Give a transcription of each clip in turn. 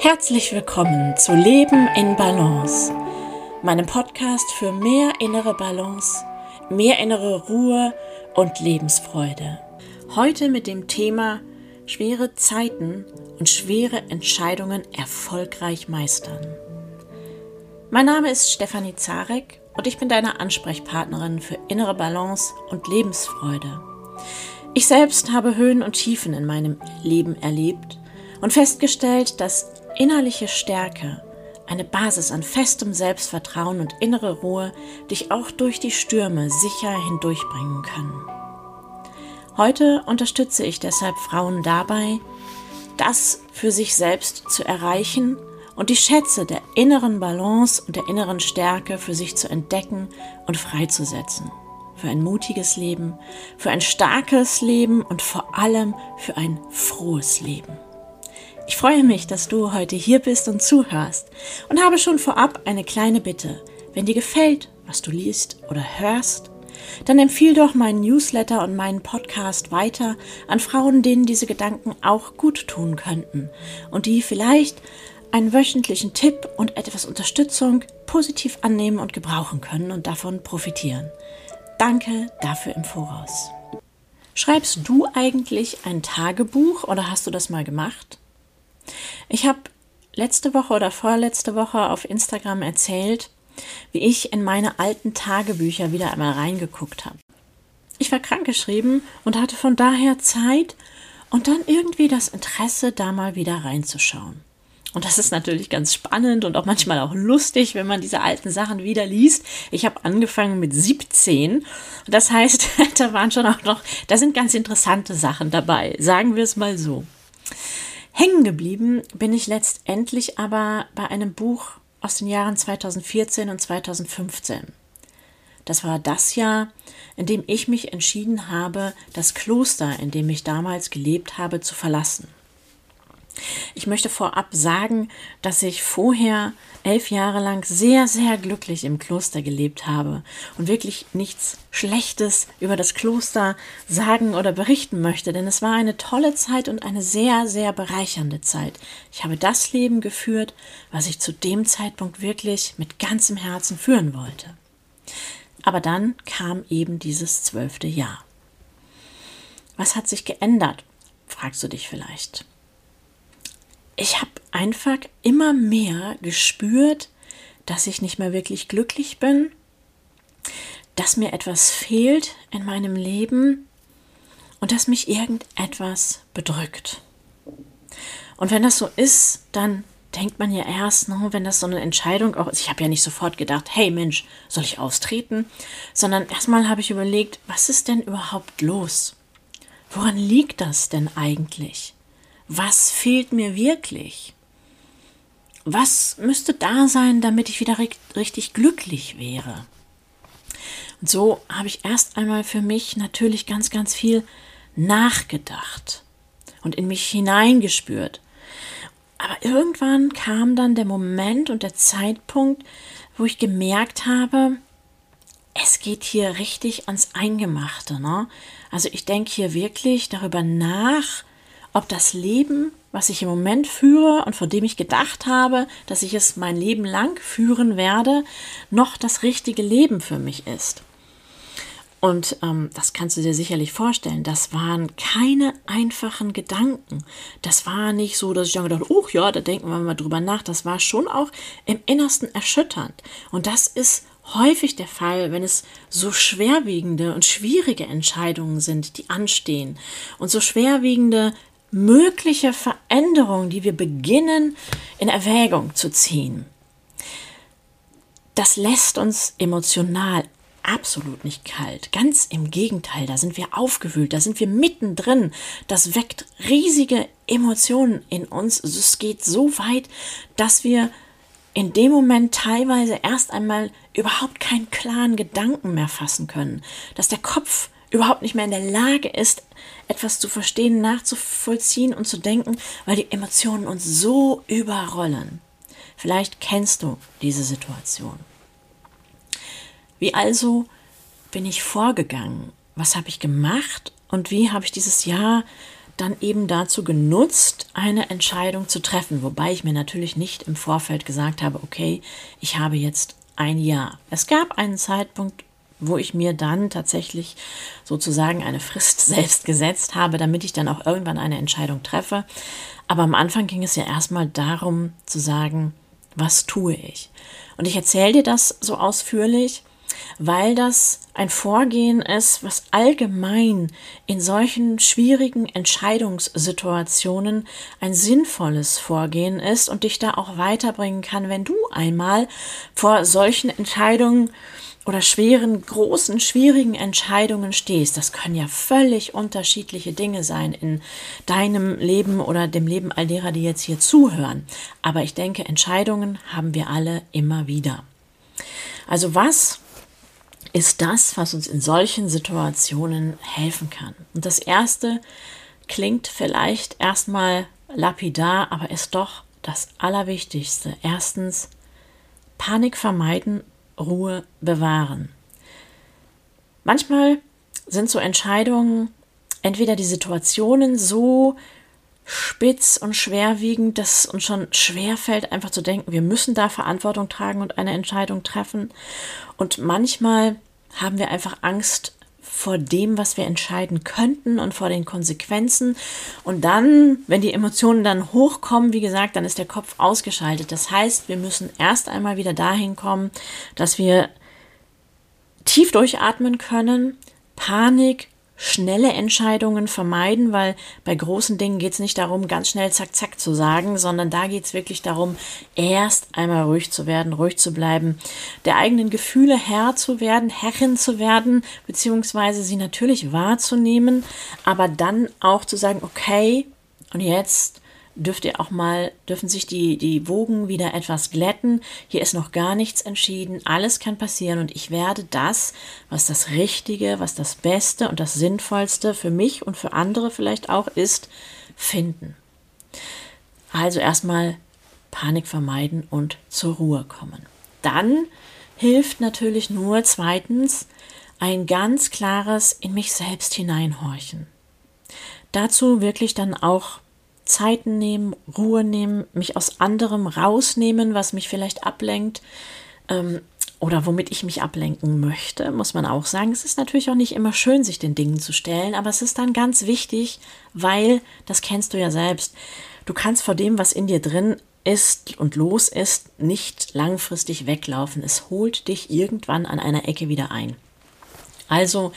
Herzlich willkommen zu Leben in Balance, meinem Podcast für mehr innere Balance, mehr innere Ruhe und Lebensfreude. Heute mit dem Thema schwere Zeiten und schwere Entscheidungen erfolgreich meistern. Mein Name ist Stefanie Zarek und ich bin deine Ansprechpartnerin für innere Balance und Lebensfreude. Ich selbst habe Höhen und Tiefen in meinem Leben erlebt und festgestellt, dass innerliche Stärke, eine Basis an festem Selbstvertrauen und innere Ruhe dich auch durch die Stürme sicher hindurchbringen können. Heute unterstütze ich deshalb Frauen dabei, das für sich selbst zu erreichen und die Schätze der inneren Balance und der inneren Stärke für sich zu entdecken und freizusetzen für ein mutiges Leben, für ein starkes Leben und vor allem für ein frohes Leben. Ich freue mich, dass du heute hier bist und zuhörst und habe schon vorab eine kleine Bitte. Wenn dir gefällt, was du liest oder hörst, dann empfiehl doch meinen Newsletter und meinen Podcast weiter an Frauen, denen diese Gedanken auch gut tun könnten und die vielleicht einen wöchentlichen Tipp und etwas Unterstützung positiv annehmen und gebrauchen können und davon profitieren. Danke dafür im Voraus. Schreibst du eigentlich ein Tagebuch oder hast du das mal gemacht? Ich habe letzte Woche oder vorletzte Woche auf Instagram erzählt, wie ich in meine alten Tagebücher wieder einmal reingeguckt habe. Ich war krankgeschrieben und hatte von daher Zeit und dann irgendwie das Interesse, da mal wieder reinzuschauen. Und das ist natürlich ganz spannend und auch manchmal auch lustig, wenn man diese alten Sachen wieder liest. Ich habe angefangen mit 17. Das heißt, da waren schon auch noch, da sind ganz interessante Sachen dabei. Sagen wir es mal so. Hängen geblieben bin ich letztendlich aber bei einem Buch aus den Jahren 2014 und 2015. Das war das Jahr, in dem ich mich entschieden habe, das Kloster, in dem ich damals gelebt habe, zu verlassen. Ich möchte vorab sagen, dass ich vorher elf Jahre lang sehr, sehr glücklich im Kloster gelebt habe und wirklich nichts Schlechtes über das Kloster sagen oder berichten möchte, denn es war eine tolle Zeit und eine sehr, sehr bereichernde Zeit. Ich habe das Leben geführt, was ich zu dem Zeitpunkt wirklich mit ganzem Herzen führen wollte. Aber dann kam eben dieses zwölfte Jahr. Was hat sich geändert? fragst du dich vielleicht ich habe einfach immer mehr gespürt, dass ich nicht mehr wirklich glücklich bin, dass mir etwas fehlt in meinem Leben und dass mich irgendetwas bedrückt. Und wenn das so ist, dann denkt man ja erst, ne, wenn das so eine Entscheidung auch ist. Ich habe ja nicht sofort gedacht, hey Mensch, soll ich austreten? Sondern erstmal habe ich überlegt, was ist denn überhaupt los? Woran liegt das denn eigentlich? Was fehlt mir wirklich? Was müsste da sein, damit ich wieder richtig glücklich wäre? Und so habe ich erst einmal für mich natürlich ganz, ganz viel nachgedacht und in mich hineingespürt. Aber irgendwann kam dann der Moment und der Zeitpunkt, wo ich gemerkt habe, es geht hier richtig ans Eingemachte. Ne? Also ich denke hier wirklich darüber nach, ob das Leben, was ich im Moment führe und von dem ich gedacht habe, dass ich es mein Leben lang führen werde, noch das richtige Leben für mich ist. Und ähm, das kannst du dir sicherlich vorstellen, das waren keine einfachen Gedanken. Das war nicht so, dass ich dann gedacht, oh ja, da denken wir mal drüber nach. Das war schon auch im Innersten erschütternd. Und das ist häufig der Fall, wenn es so schwerwiegende und schwierige Entscheidungen sind, die anstehen. Und so schwerwiegende mögliche Veränderungen, die wir beginnen in Erwägung zu ziehen. Das lässt uns emotional absolut nicht kalt. Ganz im Gegenteil, da sind wir aufgewühlt, da sind wir mittendrin. Das weckt riesige Emotionen in uns. Es geht so weit, dass wir in dem Moment teilweise erst einmal überhaupt keinen klaren Gedanken mehr fassen können, dass der Kopf überhaupt nicht mehr in der Lage ist, etwas zu verstehen, nachzuvollziehen und zu denken, weil die Emotionen uns so überrollen. Vielleicht kennst du diese Situation. Wie also bin ich vorgegangen? Was habe ich gemacht und wie habe ich dieses Jahr dann eben dazu genutzt, eine Entscheidung zu treffen, wobei ich mir natürlich nicht im Vorfeld gesagt habe, okay, ich habe jetzt ein Jahr. Es gab einen Zeitpunkt, wo ich mir dann tatsächlich sozusagen eine Frist selbst gesetzt habe, damit ich dann auch irgendwann eine Entscheidung treffe. Aber am Anfang ging es ja erstmal darum zu sagen, was tue ich? Und ich erzähle dir das so ausführlich, weil das ein Vorgehen ist, was allgemein in solchen schwierigen Entscheidungssituationen ein sinnvolles Vorgehen ist und dich da auch weiterbringen kann, wenn du einmal vor solchen Entscheidungen oder schweren, großen, schwierigen Entscheidungen stehst. Das können ja völlig unterschiedliche Dinge sein in deinem Leben oder dem Leben all derer, die jetzt hier zuhören. Aber ich denke, Entscheidungen haben wir alle immer wieder. Also was ist das, was uns in solchen Situationen helfen kann. Und das Erste klingt vielleicht erstmal lapidar, aber ist doch das Allerwichtigste. Erstens, Panik vermeiden, Ruhe bewahren. Manchmal sind so Entscheidungen, entweder die Situationen so spitz und schwerwiegend, dass uns schon schwer fällt, einfach zu denken, wir müssen da Verantwortung tragen und eine Entscheidung treffen. Und manchmal haben wir einfach Angst vor dem, was wir entscheiden könnten und vor den Konsequenzen. Und dann, wenn die Emotionen dann hochkommen, wie gesagt, dann ist der Kopf ausgeschaltet. Das heißt, wir müssen erst einmal wieder dahin kommen, dass wir tief durchatmen können, Panik schnelle Entscheidungen vermeiden, weil bei großen Dingen geht es nicht darum, ganz schnell zack, zack zu sagen, sondern da geht es wirklich darum, erst einmal ruhig zu werden, ruhig zu bleiben, der eigenen Gefühle Herr zu werden, Herrin zu werden, beziehungsweise sie natürlich wahrzunehmen, aber dann auch zu sagen, okay, und jetzt dürft ihr auch mal, dürfen sich die, die Wogen wieder etwas glätten. Hier ist noch gar nichts entschieden. Alles kann passieren und ich werde das, was das Richtige, was das Beste und das Sinnvollste für mich und für andere vielleicht auch ist, finden. Also erstmal Panik vermeiden und zur Ruhe kommen. Dann hilft natürlich nur zweitens ein ganz klares in mich selbst hineinhorchen. Dazu wirklich dann auch Zeiten nehmen, Ruhe nehmen, mich aus anderem rausnehmen, was mich vielleicht ablenkt ähm, oder womit ich mich ablenken möchte, muss man auch sagen. Es ist natürlich auch nicht immer schön, sich den Dingen zu stellen, aber es ist dann ganz wichtig, weil, das kennst du ja selbst, du kannst vor dem, was in dir drin ist und los ist, nicht langfristig weglaufen. Es holt dich irgendwann an einer Ecke wieder ein. Also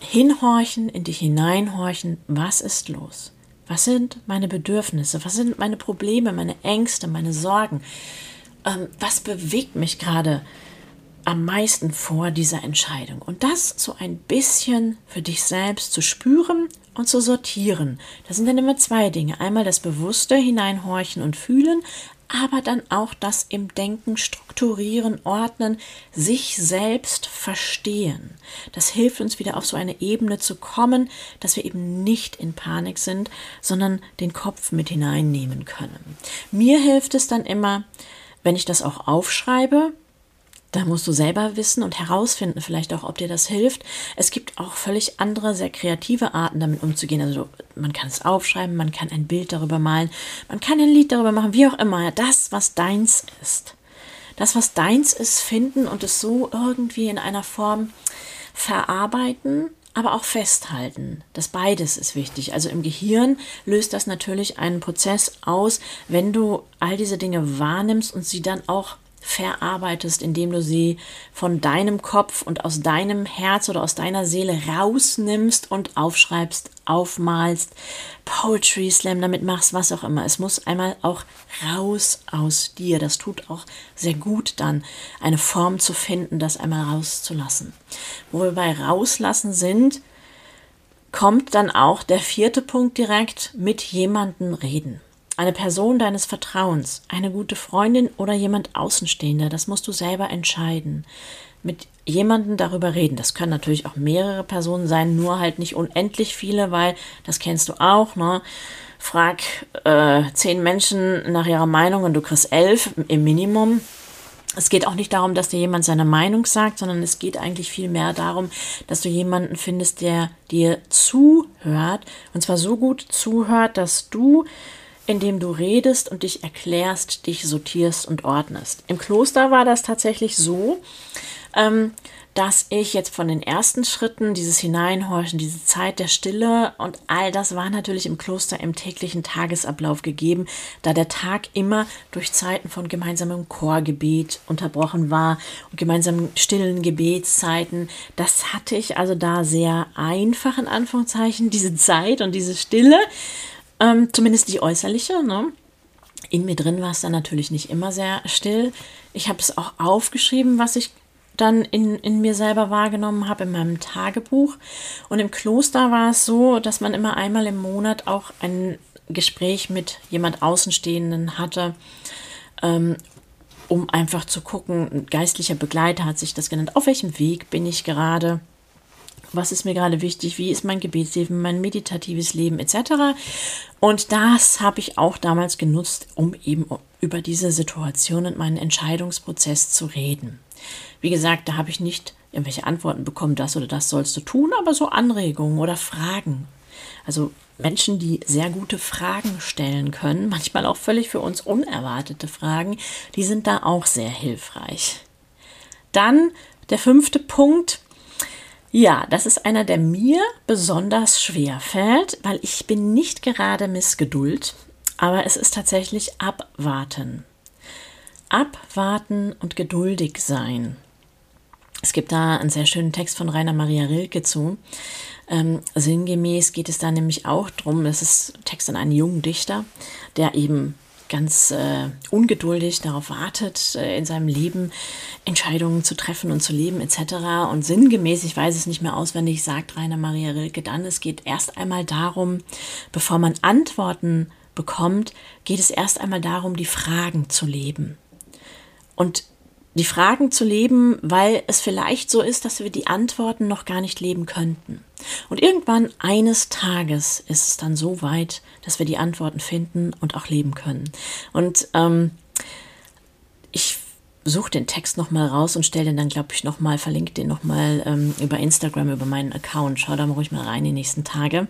hinhorchen, in dich hineinhorchen, was ist los? Was sind meine Bedürfnisse? Was sind meine Probleme, meine Ängste, meine Sorgen? Ähm, was bewegt mich gerade am meisten vor dieser Entscheidung? Und das so ein bisschen für dich selbst zu spüren und zu sortieren. Das sind dann immer zwei Dinge. Einmal das bewusste Hineinhorchen und Fühlen, aber dann auch das im Denken strukturieren, ordnen, sich selbst verstehen. Das hilft uns wieder auf so eine Ebene zu kommen, dass wir eben nicht in Panik sind, sondern den Kopf mit hineinnehmen können. Mir hilft es dann immer, wenn ich das auch aufschreibe, da musst du selber wissen und herausfinden, vielleicht auch, ob dir das hilft. Es gibt auch völlig andere, sehr kreative Arten, damit umzugehen. Also man kann es aufschreiben, man kann ein Bild darüber malen, man kann ein Lied darüber machen, wie auch immer. Das, was deins ist. Das, was deins ist, finden und es so irgendwie in einer Form verarbeiten, aber auch festhalten. Das beides ist wichtig. Also im Gehirn löst das natürlich einen Prozess aus, wenn du all diese Dinge wahrnimmst und sie dann auch verarbeitest, indem du sie von deinem Kopf und aus deinem Herz oder aus deiner Seele rausnimmst und aufschreibst, aufmalst, Poetry Slam damit machst, was auch immer. Es muss einmal auch raus aus dir. Das tut auch sehr gut dann, eine Form zu finden, das einmal rauszulassen. Wo wir bei rauslassen sind, kommt dann auch der vierte Punkt direkt mit jemandem reden eine Person deines Vertrauens, eine gute Freundin oder jemand Außenstehender, das musst du selber entscheiden. Mit jemandem darüber reden. Das können natürlich auch mehrere Personen sein, nur halt nicht unendlich viele, weil das kennst du auch, ne? Frag äh, zehn Menschen nach ihrer Meinung und du kriegst elf im Minimum. es geht auch nicht darum, dass dir jemand seine Meinung sagt, sondern es geht eigentlich viel mehr darum, dass du jemanden findest, der dir zuhört. Und zwar so gut zuhört, dass du, indem du redest und dich erklärst, dich sortierst und ordnest. Im Kloster war das tatsächlich so, ähm, dass ich jetzt von den ersten Schritten, dieses Hineinhorchen, diese Zeit der Stille und all das war natürlich im Kloster im täglichen Tagesablauf gegeben, da der Tag immer durch Zeiten von gemeinsamem Chorgebet unterbrochen war und gemeinsamen stillen Gebetszeiten. Das hatte ich also da sehr einfach in Anführungszeichen, diese Zeit und diese Stille, ähm, zumindest die äußerliche. Ne? In mir drin war es dann natürlich nicht immer sehr still. Ich habe es auch aufgeschrieben, was ich dann in, in mir selber wahrgenommen habe, in meinem Tagebuch. Und im Kloster war es so, dass man immer einmal im Monat auch ein Gespräch mit jemand Außenstehenden hatte, ähm, um einfach zu gucken, ein geistlicher Begleiter hat sich das genannt, auf welchem Weg bin ich gerade, was ist mir gerade wichtig, wie ist mein Gebetsleben, mein meditatives Leben etc. Und das habe ich auch damals genutzt, um eben über diese Situation und meinen Entscheidungsprozess zu reden. Wie gesagt, da habe ich nicht irgendwelche Antworten bekommen, das oder das sollst du tun, aber so Anregungen oder Fragen. Also Menschen, die sehr gute Fragen stellen können, manchmal auch völlig für uns unerwartete Fragen, die sind da auch sehr hilfreich. Dann der fünfte Punkt. Ja, das ist einer, der mir besonders schwer fällt, weil ich bin nicht gerade Missgeduld, aber es ist tatsächlich abwarten. Abwarten und geduldig sein. Es gibt da einen sehr schönen Text von Rainer Maria Rilke zu. Ähm, sinngemäß geht es da nämlich auch darum, das ist Text an einen jungen Dichter, der eben ganz äh, ungeduldig darauf wartet, äh, in seinem Leben Entscheidungen zu treffen und zu leben etc. Und sinngemäß, ich weiß es nicht mehr auswendig, sagt Rainer Maria Rilke dann, es geht erst einmal darum, bevor man Antworten bekommt, geht es erst einmal darum, die Fragen zu leben. Und die Fragen zu leben, weil es vielleicht so ist, dass wir die Antworten noch gar nicht leben könnten. Und irgendwann eines Tages ist es dann so weit, dass wir die Antworten finden und auch leben können. Und ähm, ich suche den Text nochmal raus und stelle den dann, glaube ich, nochmal, verlinke den nochmal ähm, über Instagram, über meinen Account. Schau da mal ruhig mal rein die nächsten Tage.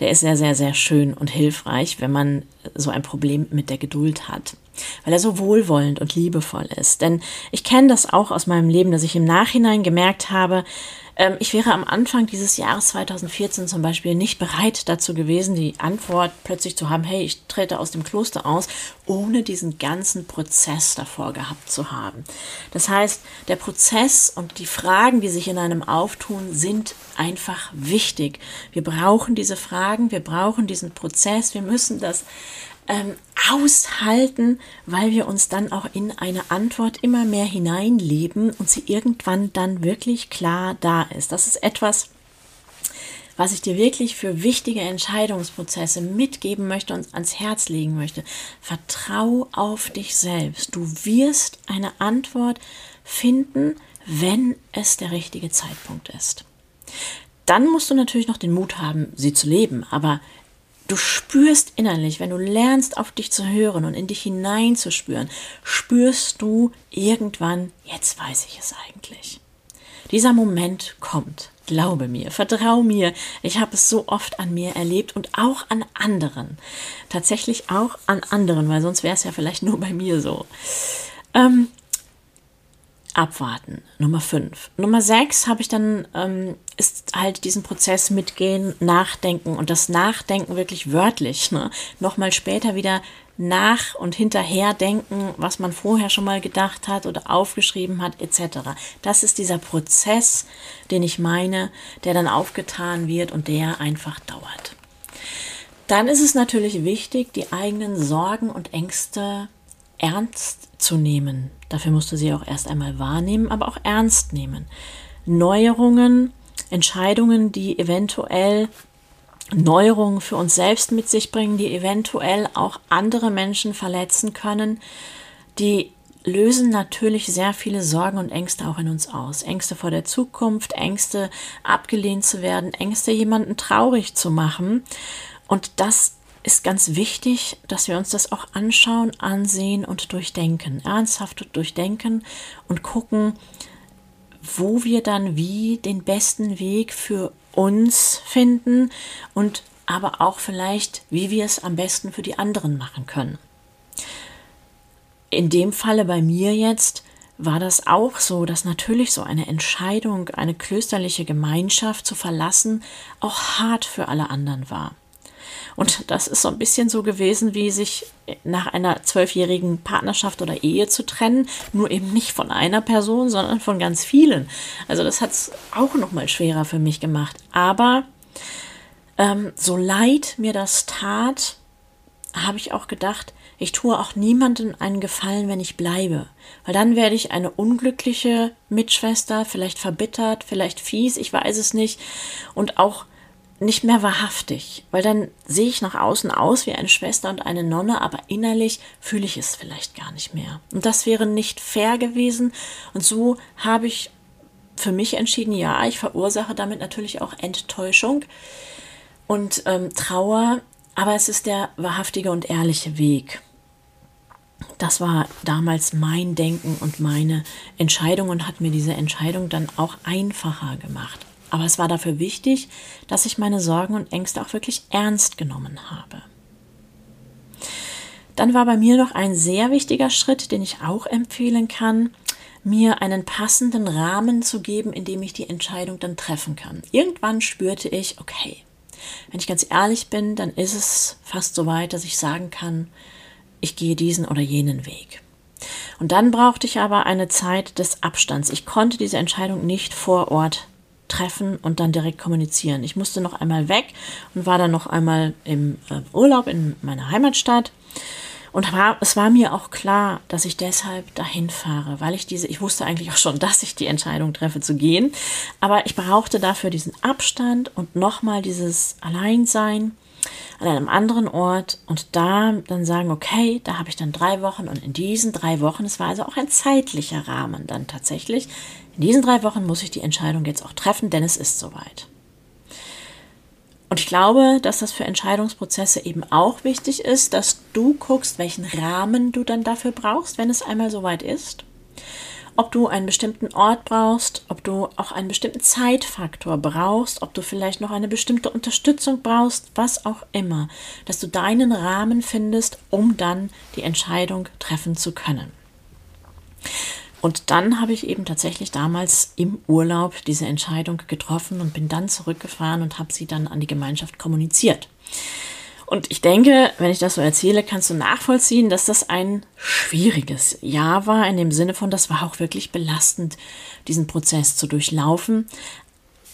Der ist sehr, sehr, sehr schön und hilfreich, wenn man so ein Problem mit der Geduld hat. Weil er so wohlwollend und liebevoll ist. Denn ich kenne das auch aus meinem Leben, dass ich im Nachhinein gemerkt habe, ähm, ich wäre am Anfang dieses Jahres 2014 zum Beispiel nicht bereit dazu gewesen, die Antwort plötzlich zu haben, hey, ich trete aus dem Kloster aus, ohne diesen ganzen Prozess davor gehabt zu haben. Das heißt, der Prozess und die Fragen, die sich in einem auftun, sind einfach wichtig. Wir brauchen diese Fragen, wir brauchen diesen Prozess, wir müssen das ähm, aushalten, weil wir uns dann auch in eine Antwort immer mehr hineinleben und sie irgendwann dann wirklich klar da ist. Das ist etwas, was ich dir wirklich für wichtige Entscheidungsprozesse mitgeben möchte und ans Herz legen möchte. Vertrau auf dich selbst. Du wirst eine Antwort finden, wenn es der richtige Zeitpunkt ist. Dann musst du natürlich noch den Mut haben, sie zu leben, aber Du spürst innerlich, wenn du lernst, auf dich zu hören und in dich hineinzuspüren, spürst du irgendwann, jetzt weiß ich es eigentlich. Dieser Moment kommt. Glaube mir, vertrau mir. Ich habe es so oft an mir erlebt und auch an anderen. Tatsächlich auch an anderen, weil sonst wäre es ja vielleicht nur bei mir so. Ähm, abwarten. Nummer 5. Nummer 6 habe ich dann, ähm, ist halt diesen Prozess mitgehen, nachdenken und das Nachdenken wirklich wörtlich. Ne? Nochmal später wieder nach und hinterher denken, was man vorher schon mal gedacht hat oder aufgeschrieben hat, etc. Das ist dieser Prozess, den ich meine, der dann aufgetan wird und der einfach dauert. Dann ist es natürlich wichtig, die eigenen Sorgen und Ängste ernst zu nehmen. Dafür musst du sie auch erst einmal wahrnehmen, aber auch ernst nehmen. Neuerungen, Entscheidungen, die eventuell Neuerungen für uns selbst mit sich bringen, die eventuell auch andere Menschen verletzen können, die lösen natürlich sehr viele Sorgen und Ängste auch in uns aus. Ängste vor der Zukunft, Ängste abgelehnt zu werden, Ängste jemanden traurig zu machen. Und das ist ganz wichtig, dass wir uns das auch anschauen, ansehen und durchdenken, ernsthaft durchdenken und gucken, wo wir dann wie den besten Weg für uns finden und aber auch vielleicht, wie wir es am besten für die anderen machen können. In dem Falle bei mir jetzt war das auch so, dass natürlich so eine Entscheidung, eine klösterliche Gemeinschaft zu verlassen, auch hart für alle anderen war. Und das ist so ein bisschen so gewesen, wie sich nach einer zwölfjährigen Partnerschaft oder Ehe zu trennen, nur eben nicht von einer Person, sondern von ganz vielen. Also das hat es auch noch mal schwerer für mich gemacht. Aber ähm, so leid mir das tat, habe ich auch gedacht, ich tue auch niemandem einen Gefallen, wenn ich bleibe. Weil dann werde ich eine unglückliche Mitschwester, vielleicht verbittert, vielleicht fies, ich weiß es nicht. Und auch nicht mehr wahrhaftig, weil dann sehe ich nach außen aus wie eine Schwester und eine Nonne, aber innerlich fühle ich es vielleicht gar nicht mehr. Und das wäre nicht fair gewesen. Und so habe ich für mich entschieden, ja, ich verursache damit natürlich auch Enttäuschung und ähm, Trauer, aber es ist der wahrhaftige und ehrliche Weg. Das war damals mein Denken und meine Entscheidung und hat mir diese Entscheidung dann auch einfacher gemacht. Aber es war dafür wichtig, dass ich meine Sorgen und Ängste auch wirklich ernst genommen habe. Dann war bei mir noch ein sehr wichtiger Schritt, den ich auch empfehlen kann, mir einen passenden Rahmen zu geben, in dem ich die Entscheidung dann treffen kann. Irgendwann spürte ich, okay, wenn ich ganz ehrlich bin, dann ist es fast so weit, dass ich sagen kann, ich gehe diesen oder jenen Weg. Und dann brauchte ich aber eine Zeit des Abstands. Ich konnte diese Entscheidung nicht vor Ort treffen und dann direkt kommunizieren. Ich musste noch einmal weg und war dann noch einmal im äh, Urlaub in meiner Heimatstadt. Und war, es war mir auch klar, dass ich deshalb dahin fahre, weil ich diese, ich wusste eigentlich auch schon, dass ich die Entscheidung treffe zu gehen. Aber ich brauchte dafür diesen Abstand und nochmal dieses Alleinsein an einem anderen Ort und da dann sagen, okay, da habe ich dann drei Wochen und in diesen drei Wochen, es war also auch ein zeitlicher Rahmen dann tatsächlich, in diesen drei Wochen muss ich die Entscheidung jetzt auch treffen, denn es ist soweit. Und ich glaube, dass das für Entscheidungsprozesse eben auch wichtig ist, dass du guckst, welchen Rahmen du dann dafür brauchst, wenn es einmal soweit ist. Ob du einen bestimmten Ort brauchst, ob du auch einen bestimmten Zeitfaktor brauchst, ob du vielleicht noch eine bestimmte Unterstützung brauchst, was auch immer, dass du deinen Rahmen findest, um dann die Entscheidung treffen zu können. Und dann habe ich eben tatsächlich damals im Urlaub diese Entscheidung getroffen und bin dann zurückgefahren und habe sie dann an die Gemeinschaft kommuniziert. Und ich denke, wenn ich das so erzähle, kannst du nachvollziehen, dass das ein schwieriges Jahr war, in dem Sinne von, das war auch wirklich belastend, diesen Prozess zu durchlaufen.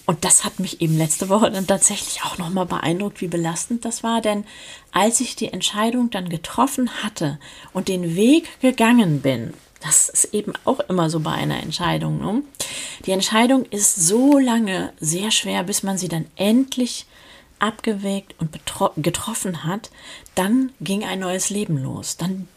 Und das hat mich eben letzte Woche dann tatsächlich auch nochmal beeindruckt, wie belastend das war. Denn als ich die Entscheidung dann getroffen hatte und den Weg gegangen bin, das ist eben auch immer so bei einer Entscheidung. Ne? Die Entscheidung ist so lange sehr schwer, bis man sie dann endlich abgewägt und getroffen hat. Dann ging ein neues Leben los. Dann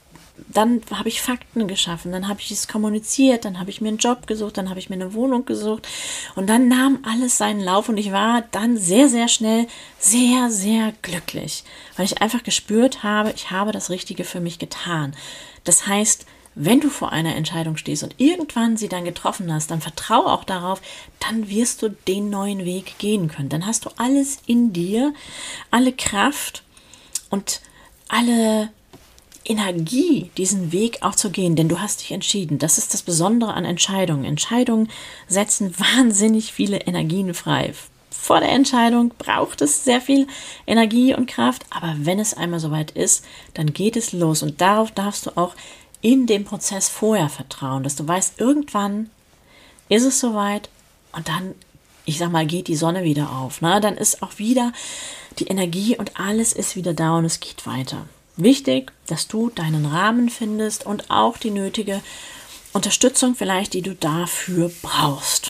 dann habe ich Fakten geschaffen, dann habe ich es kommuniziert, dann habe ich mir einen Job gesucht, dann habe ich mir eine Wohnung gesucht und dann nahm alles seinen Lauf und ich war dann sehr, sehr schnell sehr, sehr glücklich, weil ich einfach gespürt habe, ich habe das Richtige für mich getan. Das heißt, wenn du vor einer Entscheidung stehst und irgendwann sie dann getroffen hast, dann vertraue auch darauf, dann wirst du den neuen Weg gehen können. Dann hast du alles in dir, alle Kraft und alle Energie, diesen Weg auch zu gehen, denn du hast dich entschieden. Das ist das Besondere an Entscheidungen. Entscheidungen setzen wahnsinnig viele Energien frei. Vor der Entscheidung braucht es sehr viel Energie und Kraft, aber wenn es einmal soweit ist, dann geht es los und darauf darfst du auch in dem Prozess vorher vertrauen, dass du weißt, irgendwann ist es soweit und dann, ich sag mal, geht die Sonne wieder auf. Ne? Dann ist auch wieder die Energie und alles ist wieder da und es geht weiter. Wichtig, dass du deinen Rahmen findest und auch die nötige Unterstützung vielleicht, die du dafür brauchst.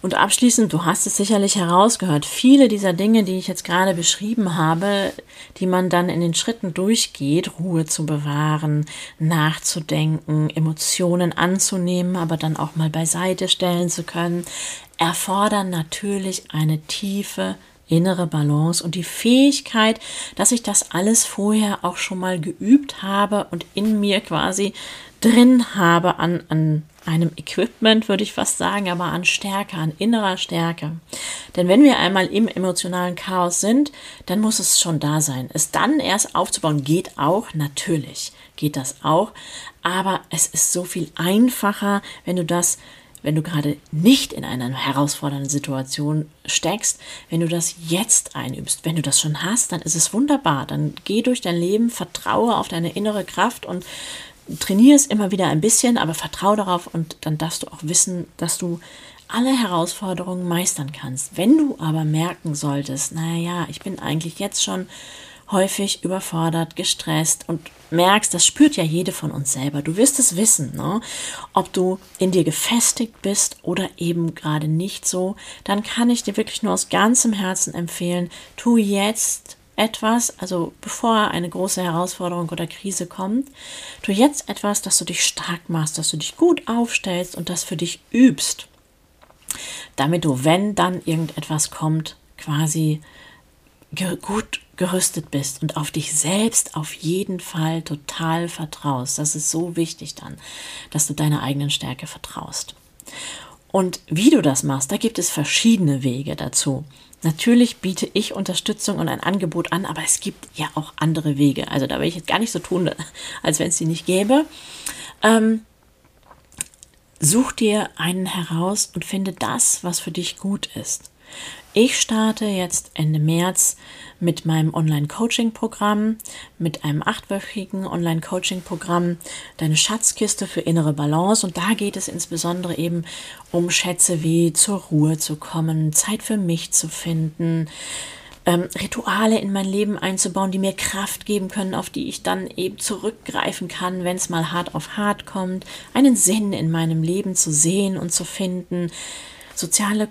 Und abschließend, du hast es sicherlich herausgehört, viele dieser Dinge, die ich jetzt gerade beschrieben habe, die man dann in den Schritten durchgeht, Ruhe zu bewahren, nachzudenken, Emotionen anzunehmen, aber dann auch mal beiseite stellen zu können, erfordern natürlich eine tiefe innere Balance und die Fähigkeit, dass ich das alles vorher auch schon mal geübt habe und in mir quasi drin habe an, an einem Equipment, würde ich fast sagen, aber an Stärke, an innerer Stärke. Denn wenn wir einmal im emotionalen Chaos sind, dann muss es schon da sein. Es dann erst aufzubauen geht auch, natürlich geht das auch, aber es ist so viel einfacher, wenn du das wenn du gerade nicht in einer herausfordernden Situation steckst, wenn du das jetzt einübst. Wenn du das schon hast, dann ist es wunderbar. Dann geh durch dein Leben, vertraue auf deine innere Kraft und trainiere es immer wieder ein bisschen, aber vertraue darauf und dann darfst du auch wissen, dass du alle Herausforderungen meistern kannst. Wenn du aber merken solltest, naja, ich bin eigentlich jetzt schon häufig überfordert, gestresst und merkst, das spürt ja jede von uns selber. Du wirst es wissen, ne? ob du in dir gefestigt bist oder eben gerade nicht so. Dann kann ich dir wirklich nur aus ganzem Herzen empfehlen, tu jetzt etwas, also bevor eine große Herausforderung oder Krise kommt, tu jetzt etwas, dass du dich stark machst, dass du dich gut aufstellst und das für dich übst, damit du, wenn dann irgendetwas kommt, quasi gut gerüstet bist und auf dich selbst auf jeden Fall total vertraust. Das ist so wichtig dann, dass du deiner eigenen Stärke vertraust. Und wie du das machst, da gibt es verschiedene Wege dazu. Natürlich biete ich Unterstützung und ein Angebot an, aber es gibt ja auch andere Wege. Also da will ich jetzt gar nicht so tun, als wenn es sie nicht gäbe. Ähm, such dir einen heraus und finde das, was für dich gut ist. Ich starte jetzt Ende März mit meinem Online-Coaching-Programm, mit einem achtwöchigen Online-Coaching-Programm, deine Schatzkiste für innere Balance. Und da geht es insbesondere eben um Schätze wie zur Ruhe zu kommen, Zeit für mich zu finden, ähm, Rituale in mein Leben einzubauen, die mir Kraft geben können, auf die ich dann eben zurückgreifen kann, wenn es mal hart auf hart kommt, einen Sinn in meinem Leben zu sehen und zu finden, soziale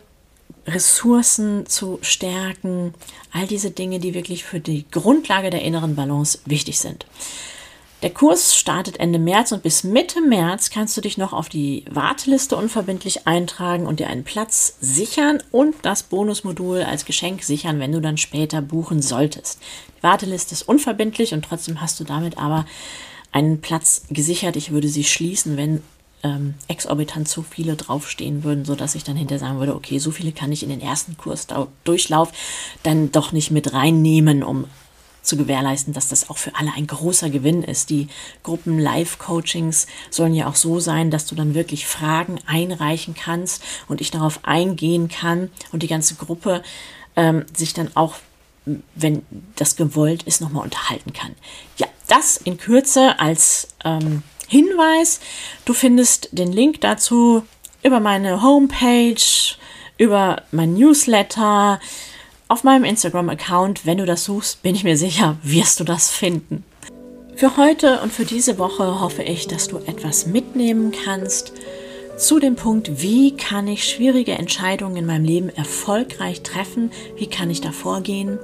Ressourcen zu stärken, all diese Dinge, die wirklich für die Grundlage der inneren Balance wichtig sind. Der Kurs startet Ende März und bis Mitte März kannst du dich noch auf die Warteliste unverbindlich eintragen und dir einen Platz sichern und das Bonusmodul als Geschenk sichern, wenn du dann später buchen solltest. Die Warteliste ist unverbindlich und trotzdem hast du damit aber einen Platz gesichert. Ich würde sie schließen, wenn ähm, exorbitant zu viele draufstehen würden, sodass ich dann hinterher sagen würde, okay, so viele kann ich in den ersten Kursdurchlauf dann doch nicht mit reinnehmen, um zu gewährleisten, dass das auch für alle ein großer Gewinn ist. Die Gruppen Live-Coachings sollen ja auch so sein, dass du dann wirklich Fragen einreichen kannst und ich darauf eingehen kann und die ganze Gruppe ähm, sich dann auch, wenn das gewollt ist, nochmal unterhalten kann. Ja, das in Kürze als ähm, Hinweis, du findest den Link dazu über meine Homepage, über mein Newsletter, auf meinem Instagram-Account. Wenn du das suchst, bin ich mir sicher, wirst du das finden. Für heute und für diese Woche hoffe ich, dass du etwas mitnehmen kannst zu dem Punkt, wie kann ich schwierige Entscheidungen in meinem Leben erfolgreich treffen, wie kann ich da vorgehen.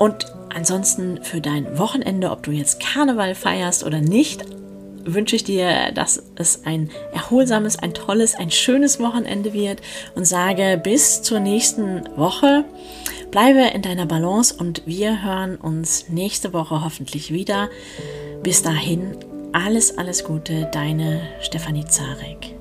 Und ansonsten für dein Wochenende, ob du jetzt Karneval feierst oder nicht, wünsche ich dir, dass es ein erholsames, ein tolles, ein schönes Wochenende wird und sage bis zur nächsten Woche. Bleibe in deiner Balance und wir hören uns nächste Woche hoffentlich wieder. Bis dahin, alles, alles Gute, deine Stefanie Zarek.